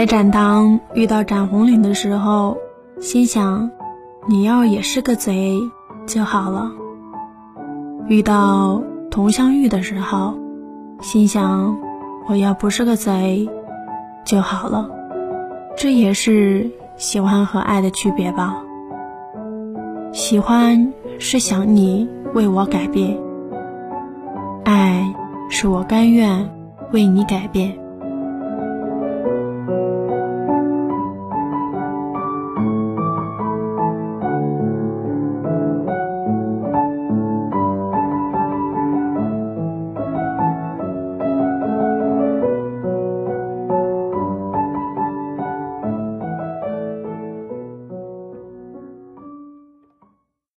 在展堂遇到展红绫的时候心想你要也是个贼就好了。遇到佟湘玉的时候心想我要不是个贼就好了。这也是喜欢和爱的区别吧。喜欢是想你为我改变爱是我甘愿为你改变。